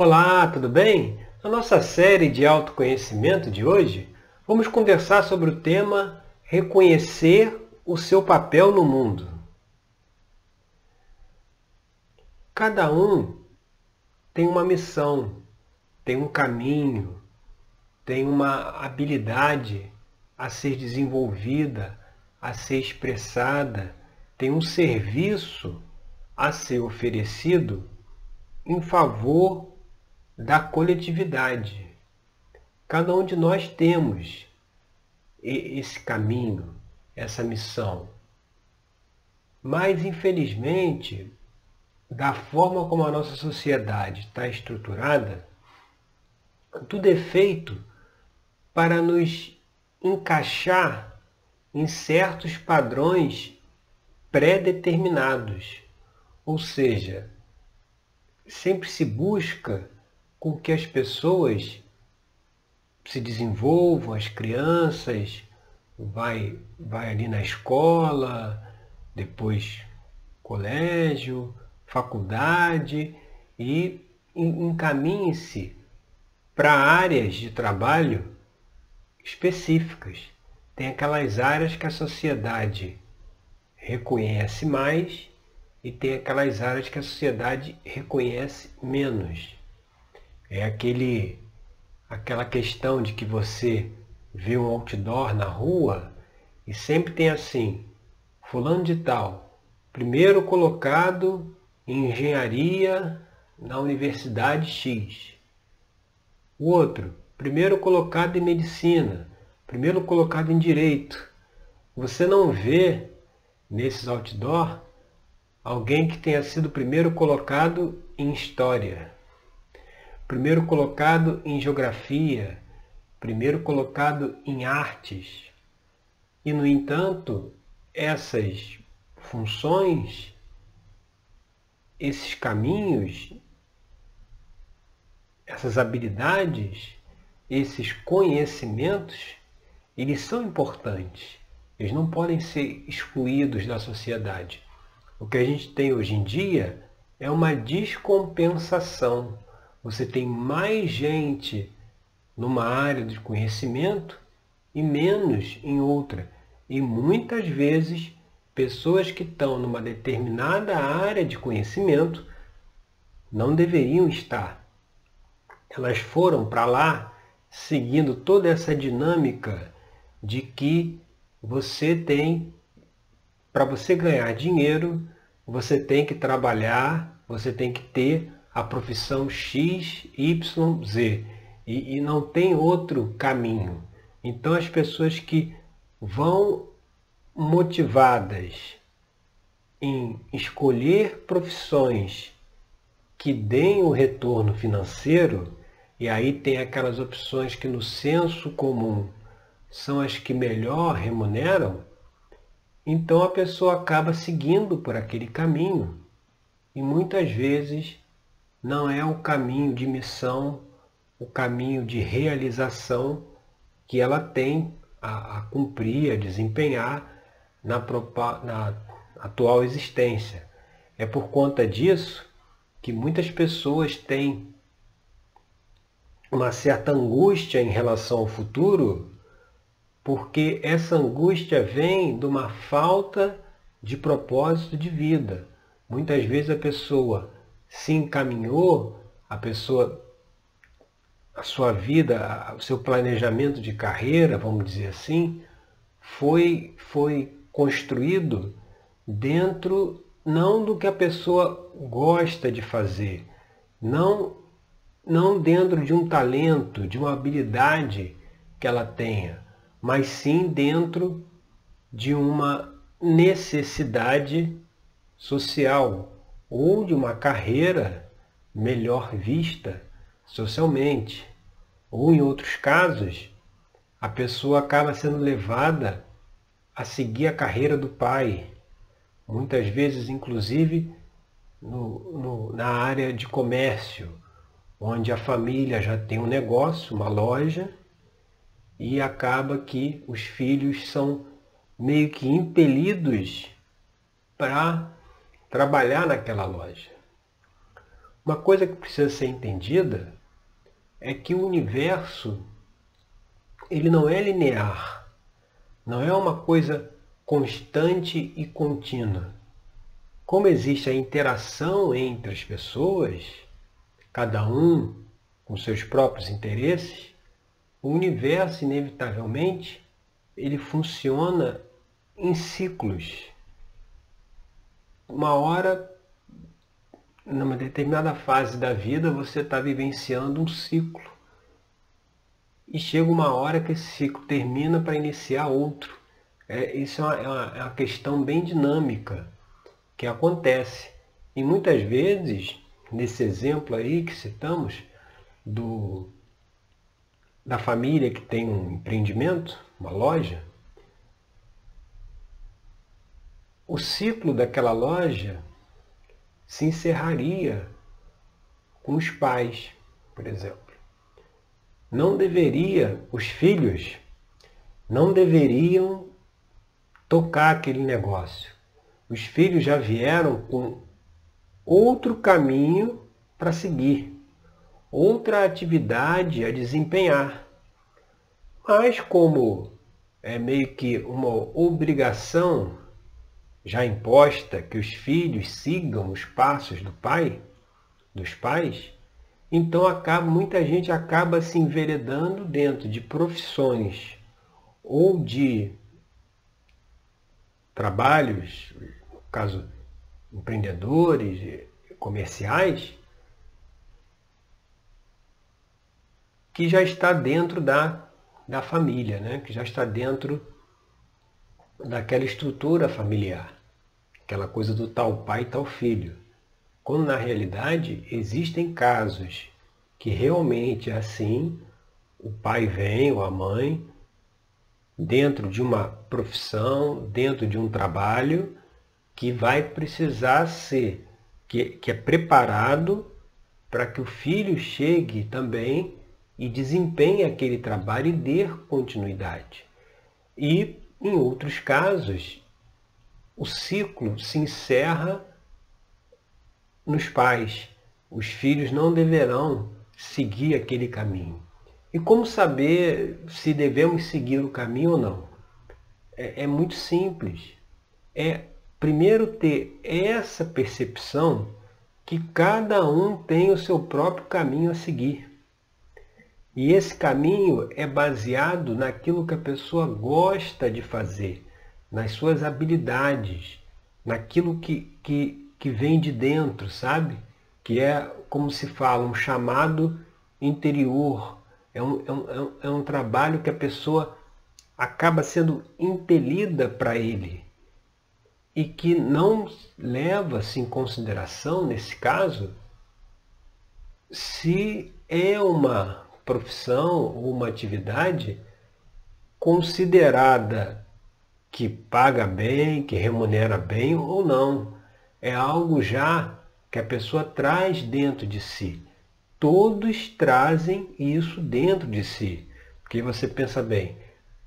Olá, tudo bem? Na nossa série de autoconhecimento de hoje, vamos conversar sobre o tema Reconhecer o seu papel no mundo. Cada um tem uma missão, tem um caminho, tem uma habilidade a ser desenvolvida, a ser expressada, tem um serviço a ser oferecido em favor da coletividade. Cada um de nós temos esse caminho, essa missão. Mas, infelizmente, da forma como a nossa sociedade está estruturada, tudo é feito para nos encaixar em certos padrões pré-determinados. Ou seja, sempre se busca com que as pessoas se desenvolvam, as crianças, vai, vai ali na escola, depois colégio, faculdade e encaminhe-se para áreas de trabalho específicas. Tem aquelas áreas que a sociedade reconhece mais e tem aquelas áreas que a sociedade reconhece menos. É aquele, aquela questão de que você vê um outdoor na rua e sempre tem assim, fulano de tal, primeiro colocado em engenharia na Universidade X. O outro, primeiro colocado em medicina, primeiro colocado em direito. Você não vê nesses outdoor alguém que tenha sido primeiro colocado em história primeiro colocado em geografia, primeiro colocado em artes. E, no entanto, essas funções, esses caminhos, essas habilidades, esses conhecimentos, eles são importantes. Eles não podem ser excluídos da sociedade. O que a gente tem hoje em dia é uma descompensação você tem mais gente numa área de conhecimento e menos em outra. E muitas vezes, pessoas que estão numa determinada área de conhecimento não deveriam estar. Elas foram para lá seguindo toda essa dinâmica de que você tem, para você ganhar dinheiro, você tem que trabalhar, você tem que ter a profissão X, Y, Z. E, e não tem outro caminho. Então as pessoas que vão motivadas em escolher profissões que deem o retorno financeiro, e aí tem aquelas opções que no senso comum são as que melhor remuneram, então a pessoa acaba seguindo por aquele caminho. E muitas vezes não é o caminho de missão, o caminho de realização que ela tem a, a cumprir, a desempenhar na, na atual existência. É por conta disso que muitas pessoas têm uma certa angústia em relação ao futuro, porque essa angústia vem de uma falta de propósito de vida. Muitas vezes a pessoa se encaminhou, a pessoa, a sua vida, o seu planejamento de carreira, vamos dizer assim, foi, foi construído dentro não do que a pessoa gosta de fazer, não, não dentro de um talento, de uma habilidade que ela tenha, mas sim dentro de uma necessidade social, ou de uma carreira melhor vista socialmente. Ou, em outros casos, a pessoa acaba sendo levada a seguir a carreira do pai, muitas vezes, inclusive, no, no, na área de comércio, onde a família já tem um negócio, uma loja, e acaba que os filhos são meio que impelidos para trabalhar naquela loja. Uma coisa que precisa ser entendida é que o universo ele não é linear, não é uma coisa constante e contínua. Como existe a interação entre as pessoas, cada um com seus próprios interesses, o universo inevitavelmente ele funciona em ciclos. Uma hora, numa determinada fase da vida, você está vivenciando um ciclo. E chega uma hora que esse ciclo termina para iniciar outro. É, isso é uma, é, uma, é uma questão bem dinâmica que acontece. E muitas vezes, nesse exemplo aí que citamos, do, da família que tem um empreendimento, uma loja, o ciclo daquela loja se encerraria com os pais, por exemplo. Não deveria, os filhos não deveriam tocar aquele negócio. Os filhos já vieram com outro caminho para seguir, outra atividade a desempenhar. Mas como é meio que uma obrigação já imposta que os filhos sigam os passos do pai, dos pais, então acaba, muita gente acaba se enveredando dentro de profissões ou de trabalhos, no caso empreendedores, comerciais, que já está dentro da, da família, né? que já está dentro daquela estrutura familiar, aquela coisa do tal pai tal filho. Quando na realidade existem casos que realmente é assim, o pai vem ou a mãe dentro de uma profissão, dentro de um trabalho que vai precisar ser, que, que é preparado para que o filho chegue também e desempenhe aquele trabalho e dê continuidade. E, em outros casos, o ciclo se encerra nos pais. Os filhos não deverão seguir aquele caminho. E como saber se devemos seguir o caminho ou não? É, é muito simples. É primeiro ter essa percepção que cada um tem o seu próprio caminho a seguir. E esse caminho é baseado naquilo que a pessoa gosta de fazer, nas suas habilidades, naquilo que, que, que vem de dentro, sabe? Que é, como se fala, um chamado interior. É um, é um, é um é trabalho que a pessoa acaba sendo impelida para ele e que não leva-se em consideração, nesse caso, se é uma profissão ou uma atividade considerada que paga bem, que remunera bem ou não. É algo já que a pessoa traz dentro de si. Todos trazem isso dentro de si. Porque você pensa bem,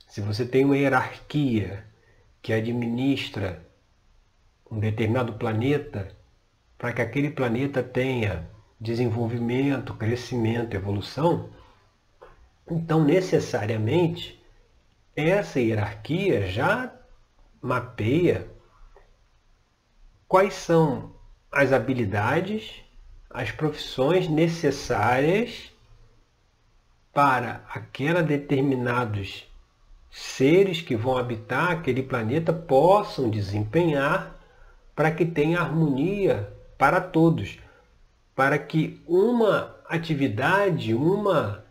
se você tem uma hierarquia que administra um determinado planeta, para que aquele planeta tenha desenvolvimento, crescimento, evolução, então, necessariamente, essa hierarquia já mapeia quais são as habilidades, as profissões necessárias para aquela determinados seres que vão habitar aquele planeta possam desempenhar para que tenha harmonia para todos, para que uma atividade, uma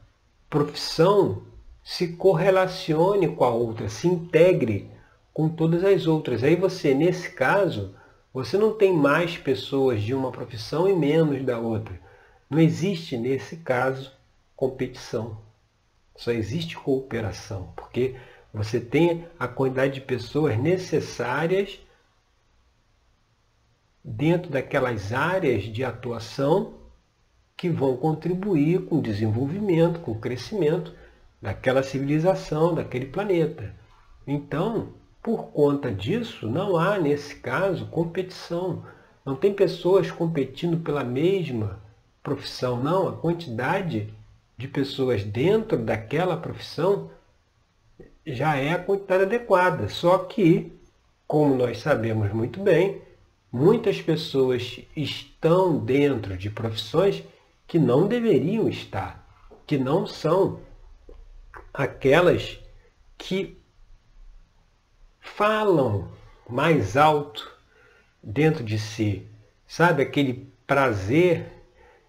profissão se correlacione com a outra, se integre com todas as outras. Aí você, nesse caso, você não tem mais pessoas de uma profissão e menos da outra. Não existe, nesse caso, competição. Só existe cooperação, porque você tem a quantidade de pessoas necessárias dentro daquelas áreas de atuação que vão contribuir com o desenvolvimento, com o crescimento daquela civilização, daquele planeta. Então, por conta disso, não há, nesse caso, competição. Não tem pessoas competindo pela mesma profissão, não, a quantidade de pessoas dentro daquela profissão já é a quantidade adequada. Só que, como nós sabemos muito bem, muitas pessoas estão dentro de profissões que não deveriam estar, que não são aquelas que falam mais alto dentro de si, sabe aquele prazer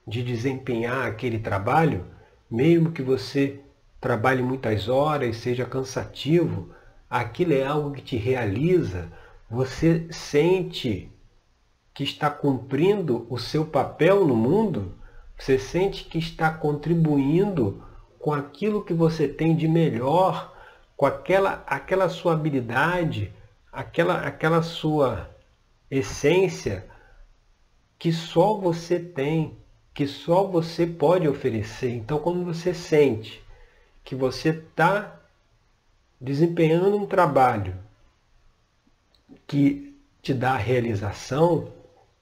de desempenhar aquele trabalho, mesmo que você trabalhe muitas horas, seja cansativo, aquilo é algo que te realiza, você sente que está cumprindo o seu papel no mundo, você sente que está contribuindo com aquilo que você tem de melhor, com aquela, aquela sua habilidade, aquela, aquela sua essência que só você tem, que só você pode oferecer. Então, quando você sente que você está desempenhando um trabalho que te dá realização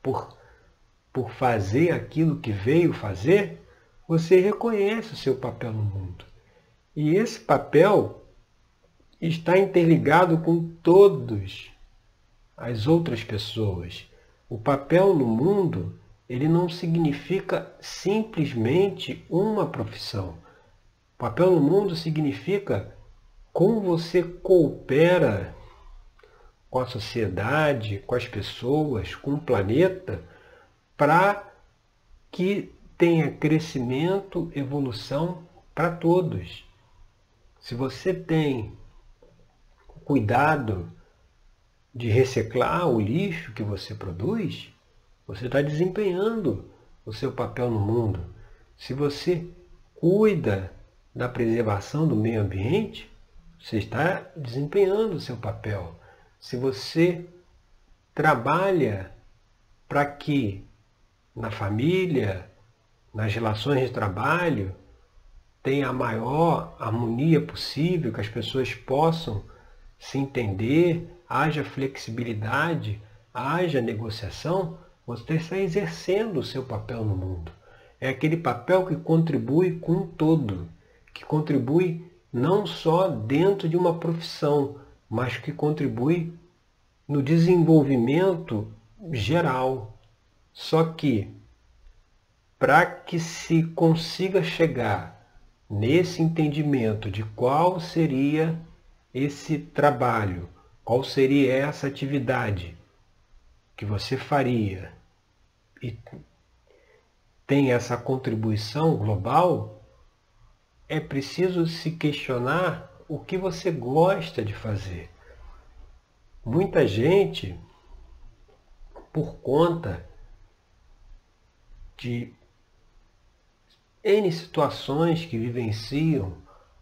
por, por fazer aquilo que veio fazer, você reconhece o seu papel no mundo. E esse papel está interligado com todas as outras pessoas. O papel no mundo, ele não significa simplesmente uma profissão. O papel no mundo significa como você coopera com a sociedade, com as pessoas, com o planeta, para que tenha crescimento, evolução para todos. Se você tem cuidado de reciclar o lixo que você produz, você está desempenhando o seu papel no mundo. Se você cuida da preservação do meio ambiente, você está desempenhando o seu papel. Se você trabalha para que na família, nas relações de trabalho, tenha a maior harmonia possível, que as pessoas possam se entender, haja flexibilidade, haja negociação, você está exercendo o seu papel no mundo. É aquele papel que contribui com todo, que contribui não só dentro de uma profissão, mas que contribui no desenvolvimento geral. Só que, para que se consiga chegar nesse entendimento de qual seria esse trabalho, qual seria essa atividade que você faria e tem essa contribuição global, é preciso se questionar o que você gosta de fazer. Muita gente, por conta de N situações que vivenciam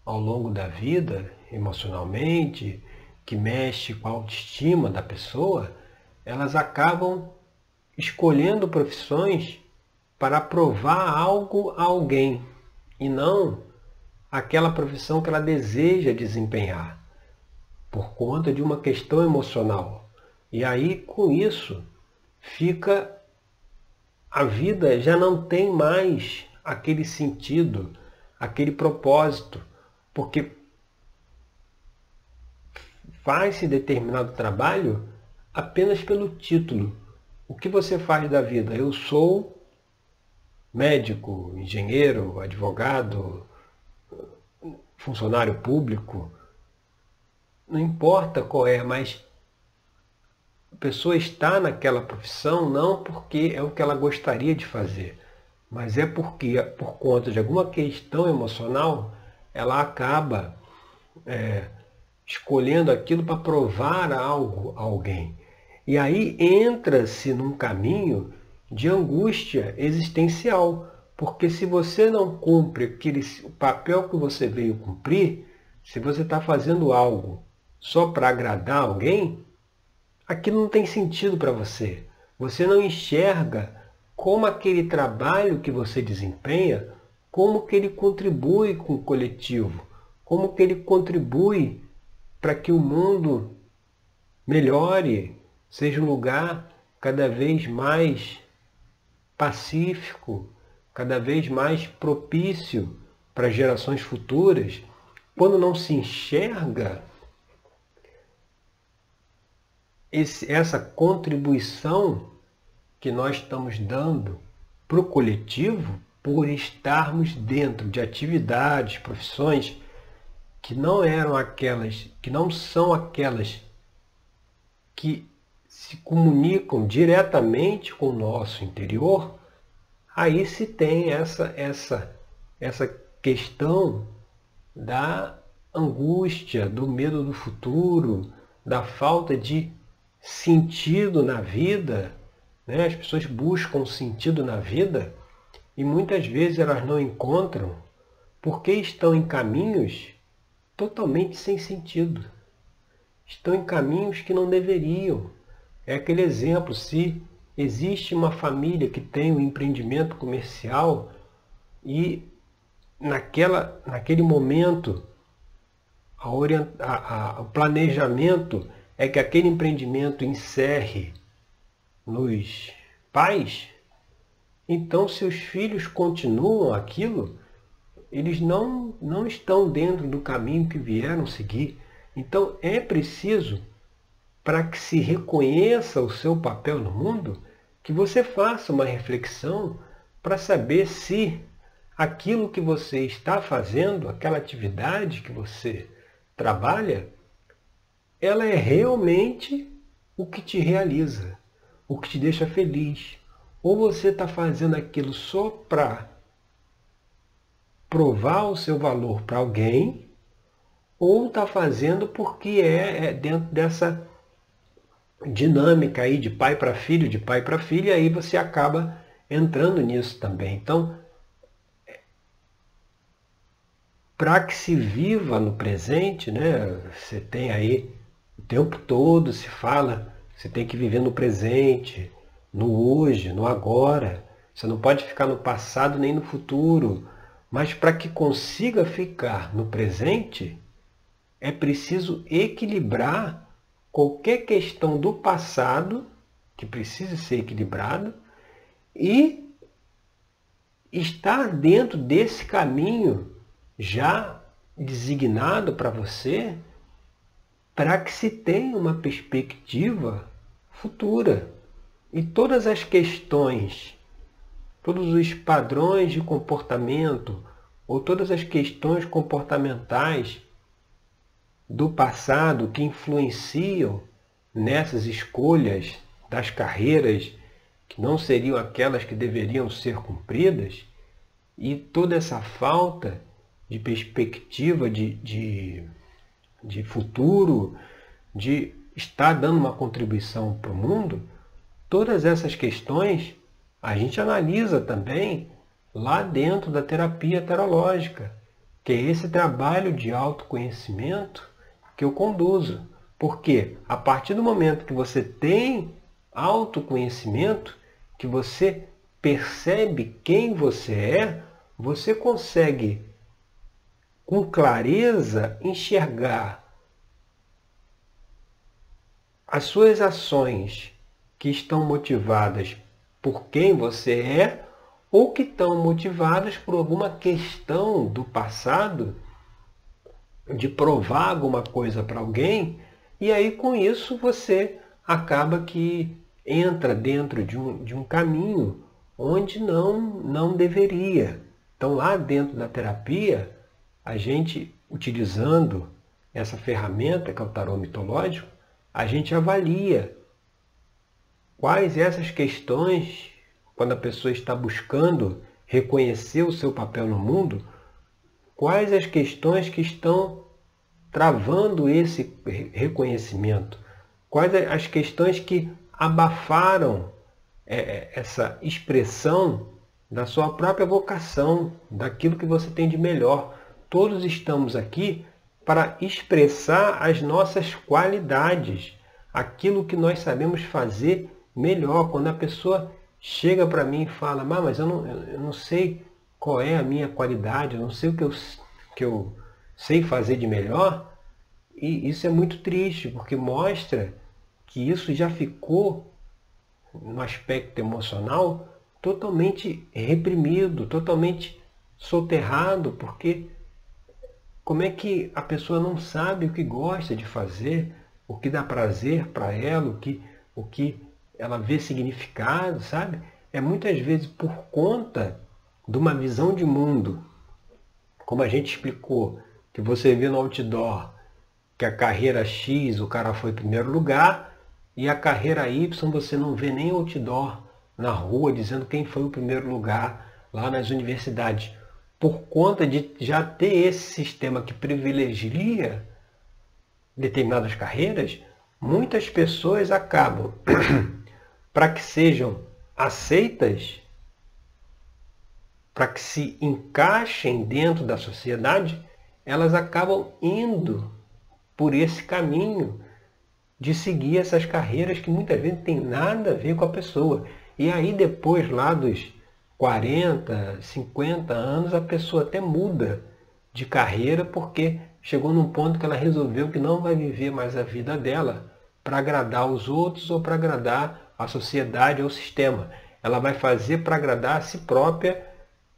ao longo da vida, emocionalmente, que mexe com a autoestima da pessoa, elas acabam escolhendo profissões para provar algo a alguém e não aquela profissão que ela deseja desempenhar, por conta de uma questão emocional. E aí, com isso, fica a vida já não tem mais aquele sentido, aquele propósito, porque faz-se determinado trabalho apenas pelo título. O que você faz da vida? Eu sou médico, engenheiro, advogado, funcionário público. Não importa qual é, mas a pessoa está naquela profissão não porque é o que ela gostaria de fazer, mas é porque, por conta de alguma questão emocional, ela acaba é, escolhendo aquilo para provar algo a alguém. E aí entra-se num caminho de angústia existencial, porque se você não cumpre aquele o papel que você veio cumprir, se você está fazendo algo só para agradar alguém, aquilo não tem sentido para você. Você não enxerga como aquele trabalho que você desempenha, como que ele contribui com o coletivo, como que ele contribui para que o mundo melhore, seja um lugar cada vez mais pacífico, cada vez mais propício para gerações futuras, quando não se enxerga esse, essa contribuição que nós estamos dando para o coletivo por estarmos dentro de atividades, profissões que não eram aquelas, que não são aquelas que se comunicam diretamente com o nosso interior, aí se tem essa essa essa questão da angústia, do medo do futuro, da falta de sentido na vida. Né? As pessoas buscam sentido na vida e muitas vezes elas não encontram porque estão em caminhos totalmente sem sentido. Estão em caminhos que não deveriam. É aquele exemplo, se existe uma família que tem um empreendimento comercial e naquela, naquele momento a orient, a, a, o planejamento é que aquele empreendimento encerre nos pais, então seus filhos continuam aquilo, eles não, não estão dentro do caminho que vieram seguir. Então é preciso, para que se reconheça o seu papel no mundo, que você faça uma reflexão para saber se aquilo que você está fazendo, aquela atividade que você trabalha, ela é realmente o que te realiza, o que te deixa feliz. Ou você está fazendo aquilo só para provar o seu valor para alguém, ou está fazendo porque é, é, dentro dessa dinâmica aí de pai para filho, de pai para filho, e aí você acaba entrando nisso também. Então, para que se viva no presente, né? Você tem aí o tempo todo se fala, você tem que viver no presente, no hoje, no agora. Você não pode ficar no passado nem no futuro. Mas para que consiga ficar no presente, é preciso equilibrar qualquer questão do passado, que precisa ser equilibrado, e estar dentro desse caminho já designado para você para que se tenha uma perspectiva futura. E todas as questões, todos os padrões de comportamento, ou todas as questões comportamentais do passado que influenciam nessas escolhas das carreiras que não seriam aquelas que deveriam ser cumpridas, e toda essa falta de perspectiva de, de, de futuro, de estar dando uma contribuição para o mundo, todas essas questões a gente analisa também lá dentro da terapia terológica, que é esse trabalho de autoconhecimento que eu conduzo. Porque a partir do momento que você tem autoconhecimento, que você percebe quem você é, você consegue com clareza enxergar as suas ações que estão motivadas por quem você é ou que estão motivadas por alguma questão do passado de provar alguma coisa para alguém e aí com isso você acaba que entra dentro de um, de um caminho onde não, não deveria. Então lá dentro da terapia a gente, utilizando essa ferramenta que é o tarô mitológico, a gente avalia quais essas questões, quando a pessoa está buscando reconhecer o seu papel no mundo, quais as questões que estão travando esse reconhecimento, quais as questões que abafaram é, é, essa expressão da sua própria vocação, daquilo que você tem de melhor todos estamos aqui para expressar as nossas qualidades, aquilo que nós sabemos fazer melhor. Quando a pessoa chega para mim e fala, mas eu não, eu não sei qual é a minha qualidade, eu não sei o que eu, que eu sei fazer de melhor, e isso é muito triste, porque mostra que isso já ficou no aspecto emocional totalmente reprimido, totalmente soterrado, porque como é que a pessoa não sabe o que gosta de fazer, o que dá prazer para ela, o que, o que ela vê significado, sabe? É muitas vezes por conta de uma visão de mundo, como a gente explicou, que você vê no outdoor que a carreira X o cara foi em primeiro lugar e a carreira Y você não vê nem outdoor na rua dizendo quem foi o primeiro lugar lá nas universidades. Por conta de já ter esse sistema que privilegia determinadas carreiras, muitas pessoas acabam, para que sejam aceitas, para que se encaixem dentro da sociedade, elas acabam indo por esse caminho de seguir essas carreiras que muitas vezes tem nada a ver com a pessoa. E aí depois, lá dos 40, 50 anos, a pessoa até muda de carreira porque chegou num ponto que ela resolveu que não vai viver mais a vida dela para agradar os outros ou para agradar a sociedade ou o sistema. Ela vai fazer para agradar a si própria,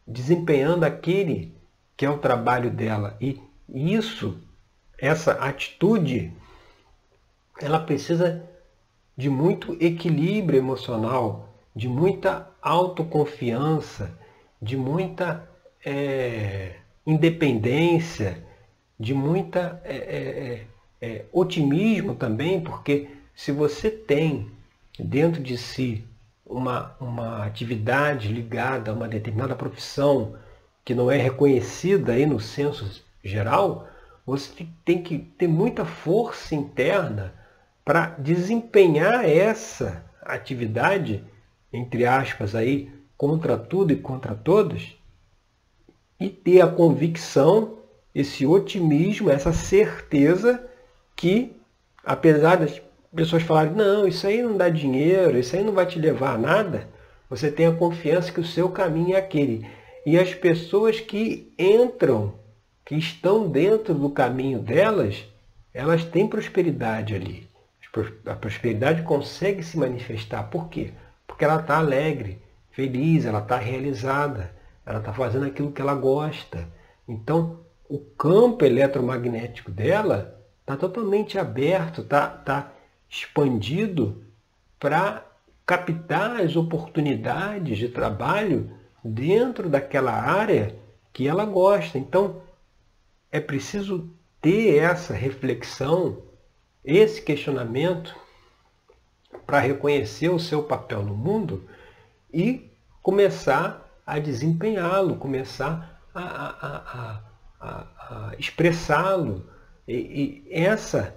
desempenhando aquele que é o trabalho dela. E isso, essa atitude, ela precisa de muito equilíbrio emocional, de muita autoconfiança, de muita é, independência, de muita é, é, é, é, otimismo também, porque se você tem dentro de si uma, uma atividade ligada a uma determinada profissão que não é reconhecida aí no censo geral, você tem que ter muita força interna para desempenhar essa atividade entre aspas, aí, contra tudo e contra todos, e ter a convicção, esse otimismo, essa certeza que, apesar das pessoas falarem, não, isso aí não dá dinheiro, isso aí não vai te levar a nada, você tem a confiança que o seu caminho é aquele. E as pessoas que entram, que estão dentro do caminho delas, elas têm prosperidade ali. A prosperidade consegue se manifestar. Por quê? Porque ela está alegre, feliz, ela está realizada, ela está fazendo aquilo que ela gosta. Então, o campo eletromagnético dela está totalmente aberto, está tá expandido para captar as oportunidades de trabalho dentro daquela área que ela gosta. Então, é preciso ter essa reflexão, esse questionamento para reconhecer o seu papel no mundo e começar a desempenhá-lo, começar a, a, a, a expressá-lo. E, e, essa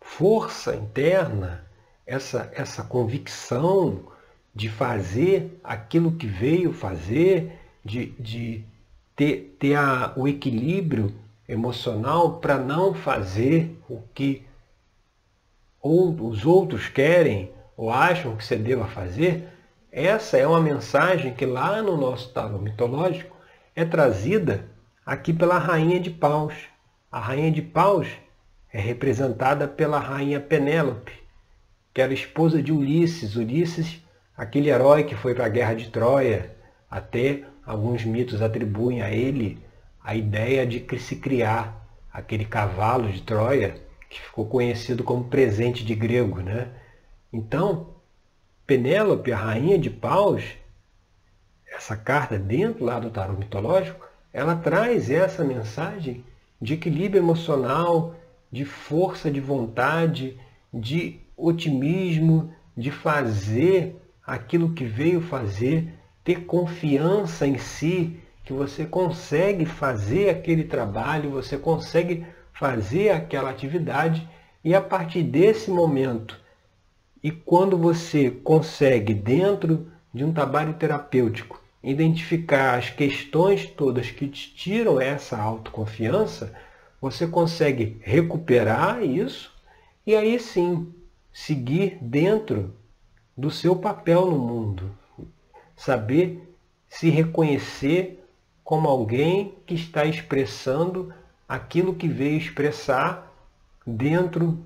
força interna, essa, essa convicção de fazer aquilo que veio fazer, de, de ter, ter a, o equilíbrio emocional para não fazer o que ou os outros querem ou acham que você deva fazer, essa é uma mensagem que lá no nosso tarot mitológico é trazida aqui pela rainha de paus. A rainha de paus é representada pela rainha Penélope, que era esposa de Ulisses. Ulisses, aquele herói que foi para a guerra de Troia, até alguns mitos atribuem a ele a ideia de se criar aquele cavalo de Troia que ficou conhecido como presente de grego. Né? Então, Penélope, a rainha de paus, essa carta dentro lá do tarot mitológico, ela traz essa mensagem de equilíbrio emocional, de força de vontade, de otimismo, de fazer aquilo que veio fazer, ter confiança em si, que você consegue fazer aquele trabalho, você consegue fazer aquela atividade e a partir desse momento e quando você consegue dentro de um trabalho terapêutico identificar as questões todas que te tiram essa autoconfiança, você consegue recuperar isso e aí sim seguir dentro do seu papel no mundo. Saber se reconhecer como alguém que está expressando aquilo que veio expressar dentro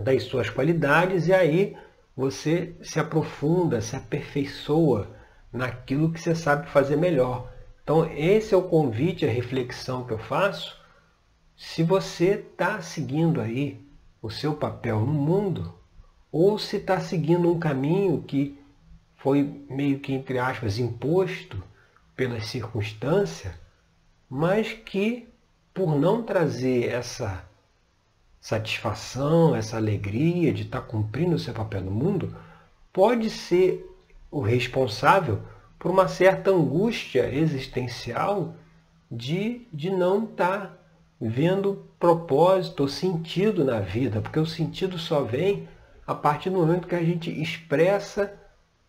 das suas qualidades e aí você se aprofunda, se aperfeiçoa naquilo que você sabe fazer melhor. Então, esse é o convite, a reflexão que eu faço. Se você está seguindo aí o seu papel no mundo, ou se está seguindo um caminho que foi meio que, entre aspas, imposto pelas circunstâncias, mas que, por não trazer essa satisfação, essa alegria de estar tá cumprindo o seu papel no mundo, pode ser o responsável por uma certa angústia existencial de, de não estar tá vendo propósito ou sentido na vida, porque o sentido só vem a partir do momento que a gente expressa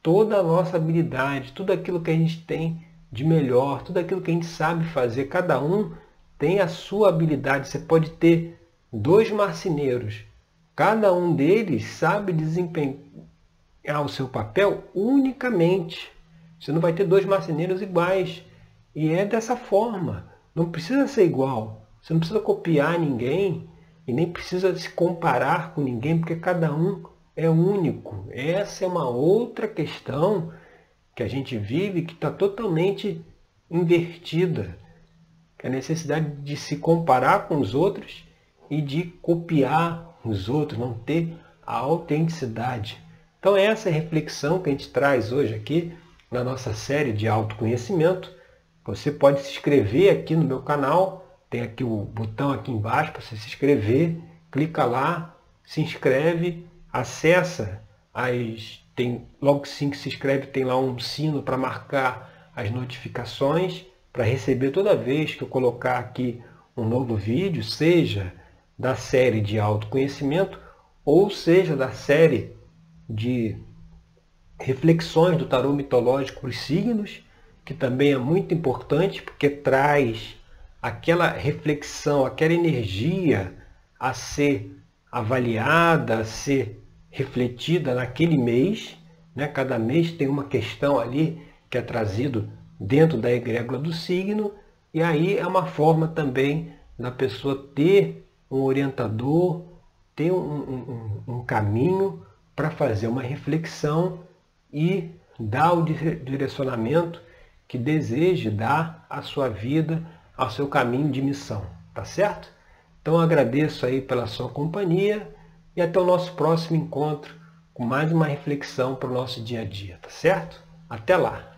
toda a nossa habilidade, tudo aquilo que a gente tem de melhor, tudo aquilo que a gente sabe fazer. Cada um tem a sua habilidade. Você pode ter dois marceneiros, cada um deles sabe desempenhar o seu papel unicamente. Você não vai ter dois marceneiros iguais. E é dessa forma. Não precisa ser igual. Você não precisa copiar ninguém e nem precisa se comparar com ninguém, porque cada um é único. Essa é uma outra questão que a gente vive que está totalmente invertida. Que é a necessidade de se comparar com os outros e de copiar os outros, não ter a autenticidade. Então essa é a reflexão que a gente traz hoje aqui na nossa série de autoconhecimento. Você pode se inscrever aqui no meu canal, tem aqui o botão aqui embaixo para você se inscrever, clica lá, se inscreve, acessa as tem logo assim que se inscreve tem lá um sino para marcar as notificações para receber toda vez que eu colocar aqui um novo vídeo, seja da série de autoconhecimento ou seja da série de reflexões do tarô mitológico os signos, que também é muito importante porque traz aquela reflexão, aquela energia a ser avaliada, a ser refletida naquele mês. Né? Cada mês tem uma questão ali que é trazido dentro da egrégora do signo, e aí é uma forma também da pessoa ter um orientador, ter um, um, um caminho para fazer uma reflexão e dar o direcionamento que deseje dar à sua vida, ao seu caminho de missão, tá certo? Então agradeço aí pela sua companhia e até o nosso próximo encontro com mais uma reflexão para o nosso dia a dia, tá certo? Até lá!